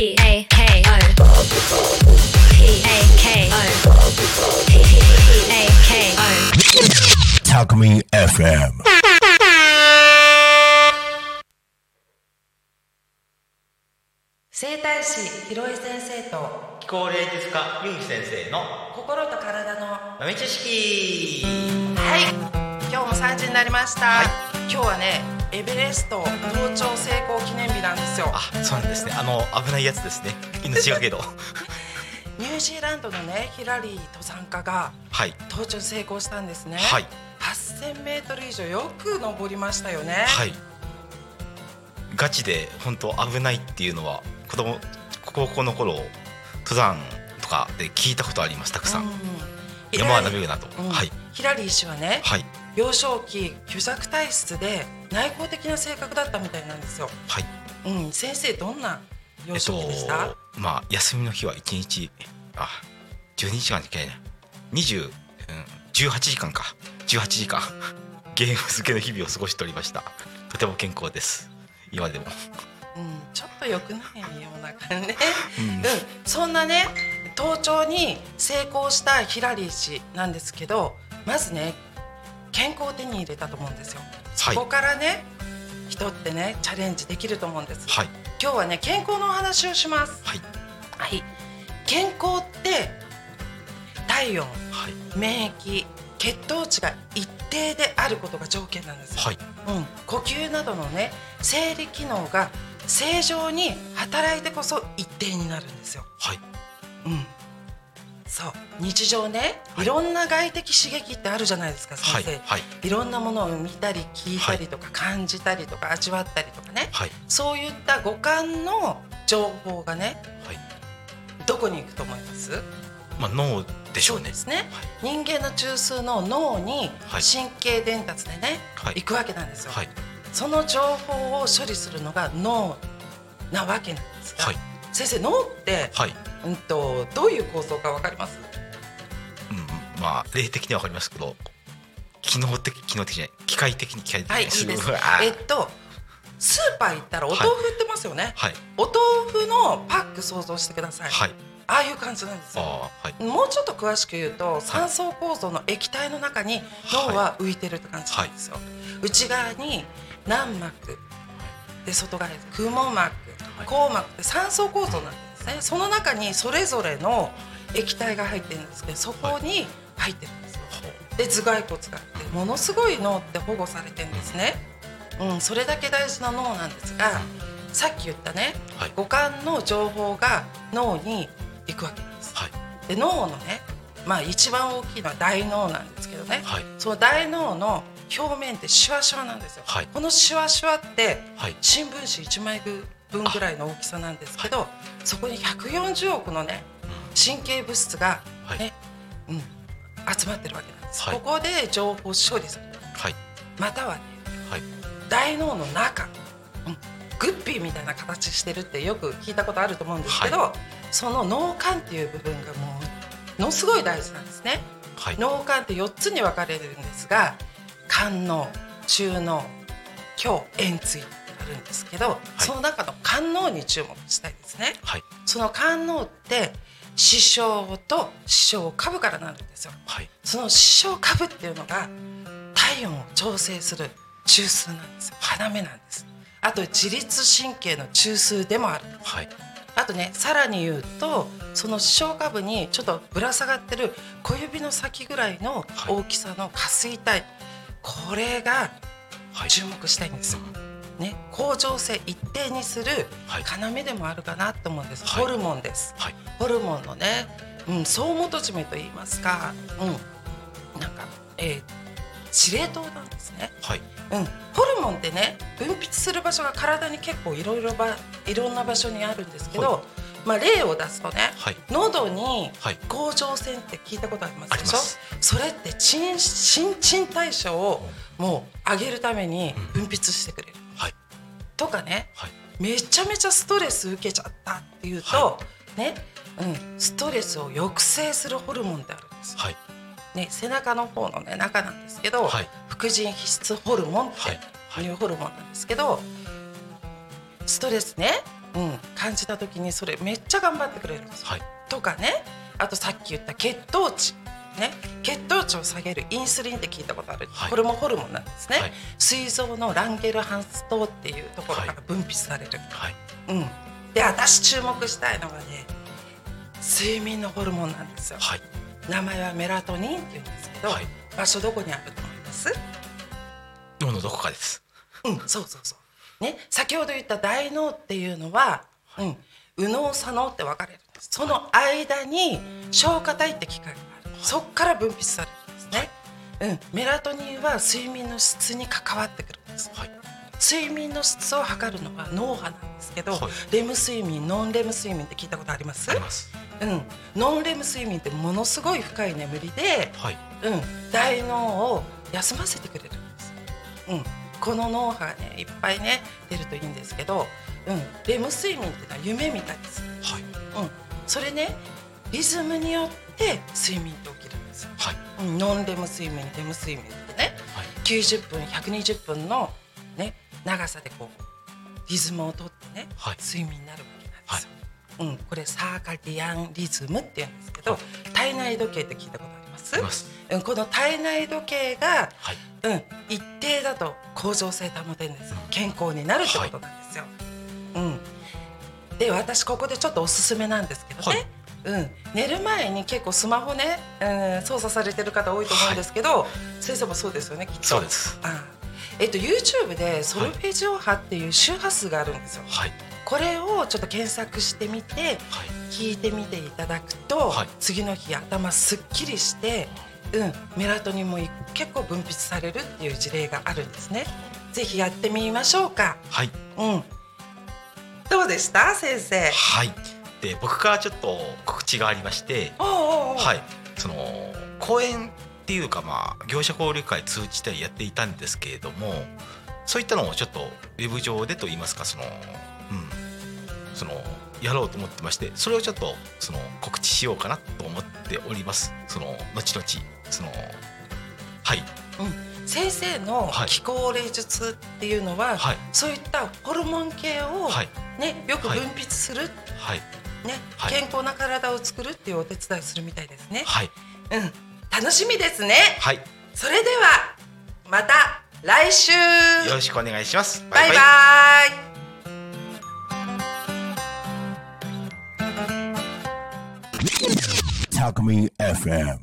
P A K O P A K O P A K O Talk Me FM. 整体師ひろえ先生と気候霊術家ゆうき先生の心と体の豆知識。はい。今日も3時になりました、今日はねエベレスト登頂成功記念日なんですよ。あそうなんですね。あの危ないやつですね。命がけど ニュージーランドのねヒラリー登山家がはい。登頂成功したんですね。はい。8000メートル以上よく登りましたよね。はい。ガチで本当危ないっていうのは子供高校の頃登山とかで聞いたことありますたくさん、うん。山はダメだと、うん。はい。ヒラリー氏はねはい。幼少期虚弱体質で内向的な性格だったみたいなんですよ。はい。うん。先生どんな幼少期でした、まあ休みの日は1日あ12時間じゃないな。20、うん、18時間か。18時間。ゲーム漬けの日々を過ごしておりました。とても健康です。今でも、うん、ちょっと良くないような感じね。うん。うん、そんなね登頂に成功したヒラリー氏なんですけどまずね健康を手に入れたと思うんですよ。はいそこからね人ってねチャレンジできると思うんです。はい今日はね健康のお話をします。はいはい。健康って体温、はい免疫、血糖値が一定であることが条件なんですよ。はいうん、呼吸などのね生理機能が正常に働いてこそ一定になるんですよ。はいうん、そう日常ね、はい。い、ろんな外的刺激ってあるじゃないですかはい先生、はいい、ろんなものを見たり聞いたりとか、感じたりとか味わったりとかね。はい。そういった五感の情報がねはい。どこに行くと思います？まあ脳でしょうね。そうですね、人間の中枢の脳にはい。神経伝達でね、はい。行くわけなんですよ。はい。その情報を処理するのが脳なわけなんですが、はい。先生脳って、はいうんとどういう構造かわかります？うんまあ霊的にはわかりますけど機能的機能的じゃない機械的に機械的にはい、いいです。えっとスーパー行ったらお豆腐売ってますよね？はいお豆腐のパック想像してください。はいああいう感じなんですよ。はいもうちょっと詳しく言うと三層構造の液体の中に脳は浮いてるって感じなんですよ。内側に軟膜で外側に空網膜硬膜って三層構造なんですね。その中にそれぞれの液体が入ってるんですけどそこに入ってるんですよ。で頭蓋骨があってものすごい脳って保護されてるんですね。うん、それだけ大事な脳なんですがさっき言ったねはい。五感の情報が脳に行くわけです。はい。で脳のね、まあ、一番大きいのは大脳なんですけどね、はい。その大脳の表面ってシュワシュワなんですよ、はい。このシュワシュワってはい。新聞紙1枚分ぐらいの大きさなんですけど、そこに140億のね神経物質がはい。ね、うん、集まってるわけなんです、はい。ここで情報処理するはい。またはねはい。大脳の中、うん、グッピーみたいな形してるってよく聞いたことあると思うんですけど、はその脳幹っていう部分がもうものすごい大事なんですね。はい。脳幹って4つに分かれるんですが肝脳中脳胸円椎るんですけど、その中の肝脳に注目したいですね。はい。その肝脳って視床と視床下部からなるんですよ。はい。その視床下部っていうのが体温を調整する中枢なんですよ。要なんです。あと自律神経の中枢でもある。はい。あとねさらに言うとその視床下部にちょっとぶら下がってる小指の先ぐらいのはい。大きさの下垂体、これがはい。注目したいんですよ。ね、恒常性一定にするはい。要でもあるかなと思うんです、はい。ホルモンです。はい。ホルモンのね、うん、総元締めと言いますか、うん、なんか、えー司令塔なんですね。はい。うん、ホルモンってね分泌する場所が体に結構いろいろばいろんな場所にあるんですけど、はまあ例を出すとね、はい。喉にはい。甲状腺って聞いたことありますでしょ？あります。それって新新陳代謝をもう上げるために分泌してくれる、はいとかねはい。めちゃめちゃストレス受けちゃったっていうと、はね、うん、ストレスを抑制するホルモンってあるんですよ。はい。ね、背中の方の、ね、中なんですけど、はい。副腎皮質ホルモンっはい。ていうホルモンなんですけど、ストレスねうん、感じた時にそれめっちゃ頑張ってくれるんですよ。はい。とかねあとさっき言った血糖値ね、血糖値を下げるインスリンって聞いたことある、はい。これもホルモンなんですね、はい。膵臓のランゲルハンス糖っていうところから分泌される、はい。うん、で私注目したいのがね睡眠のホルモンなんですよ。はい。名前はメラトニンっていうんですけど、はい。場所どこにあると思います？脳のどこかです。うんそうそうそう。ね先ほど言った大脳っていうのは、うん右脳左脳って分かれるんです。その間に消化体って機械がある、そこから分泌されるんですね、うん、メラトニンは睡眠の質に関わってくるんです。はい。睡眠の質を測るのは脳波なんですけど、はい。レム睡眠ノンレム睡眠って聞いたことあります？あります。うん、ノンレム睡眠ってものすごい深い眠りで、はい。うん、大脳を休ませてくれるんです、うん、この脳波がねいっぱいね出るといいんですけど、うん、レム睡眠っていうのは夢みたいです、はい。うん、それねリズムによって睡眠って起きるんですよ、はい。うん、ノンレム睡眠レム睡眠ってね。はい。90分120分の、ね、長さでこうリズムをとってね、はい。睡眠になるわけなんですよ。うん、これサーカディアンリズムって言うんですけど、体内時計って聞いたことあります？うん、この体内時計が、はい。うん、一定だと恒常性保てるんですよ。健康になるってことなんですよ。うん、で私ここでちょっとおすすめなんですけどね、うん、寝る前に結構スマホね、うん、操作されてる方多いと思うんですけど、先生もそうですよねきっと。そうですあえっと YouTube でソルフェジオ波っていう周波数があるんですよ。はいこれをちょっと検索してみてはい聞いてみていただくと、はい次の日頭すっきりして、うん、メラトニンも結構分泌されるっていう事例があるんですね。ぜひやってみましょうか。はいうん。どうでした？先生？はいで僕からちょっと告知がありましてはい。その講演っていうかまあ業者交流会通じてやっていたんですけれどもそういったのをちょっとウェブ上でと言いますかそのうん。そのやろうと思ってましてそれをちょっとその告知しようかなと思っております。その後々。そのはい。うん、先生のはい。気候霊術っていうのは、はい。そういったホルモン系を、はい。ねよく分泌する、はいね、はい健康な体を作るっていうお手伝いするみたいですね。はいうん、楽しみですね。はいそれではまた来週。よろしくお願いしますバイバイ。Talk Me FM.